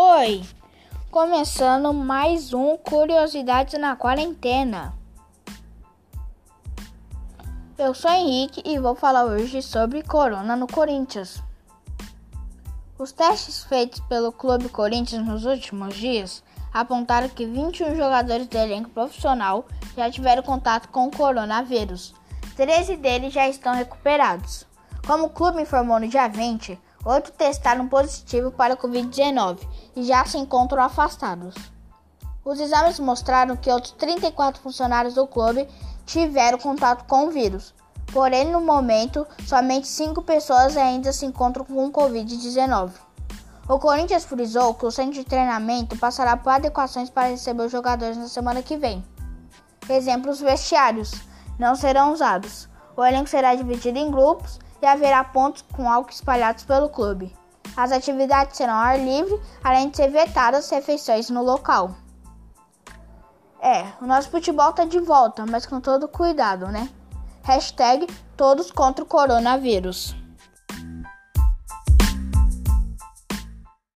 Oi! Começando mais um Curiosidades na Quarentena. Eu sou Henrique e vou falar hoje sobre Corona no Corinthians. Os testes feitos pelo Clube Corinthians nos últimos dias apontaram que 21 jogadores do elenco profissional já tiveram contato com o coronavírus. 13 deles já estão recuperados. Como o clube informou no dia 20, oito testaram positivo para a Covid-19 e já se encontram afastados. Os exames mostraram que outros 34 funcionários do clube tiveram contato com o vírus. Porém, no momento, somente cinco pessoas ainda se encontram com Covid-19. O Corinthians frisou que o centro de treinamento passará por adequações para receber os jogadores na semana que vem. Exemplos vestiários não serão usados. O elenco será dividido em grupos e haverá pontos com álcool espalhados pelo clube. As atividades serão ao ar livre, além de ser vetadas refeições no local. É, o nosso futebol tá de volta, mas com todo cuidado, né? Hashtag todos contra o coronavírus.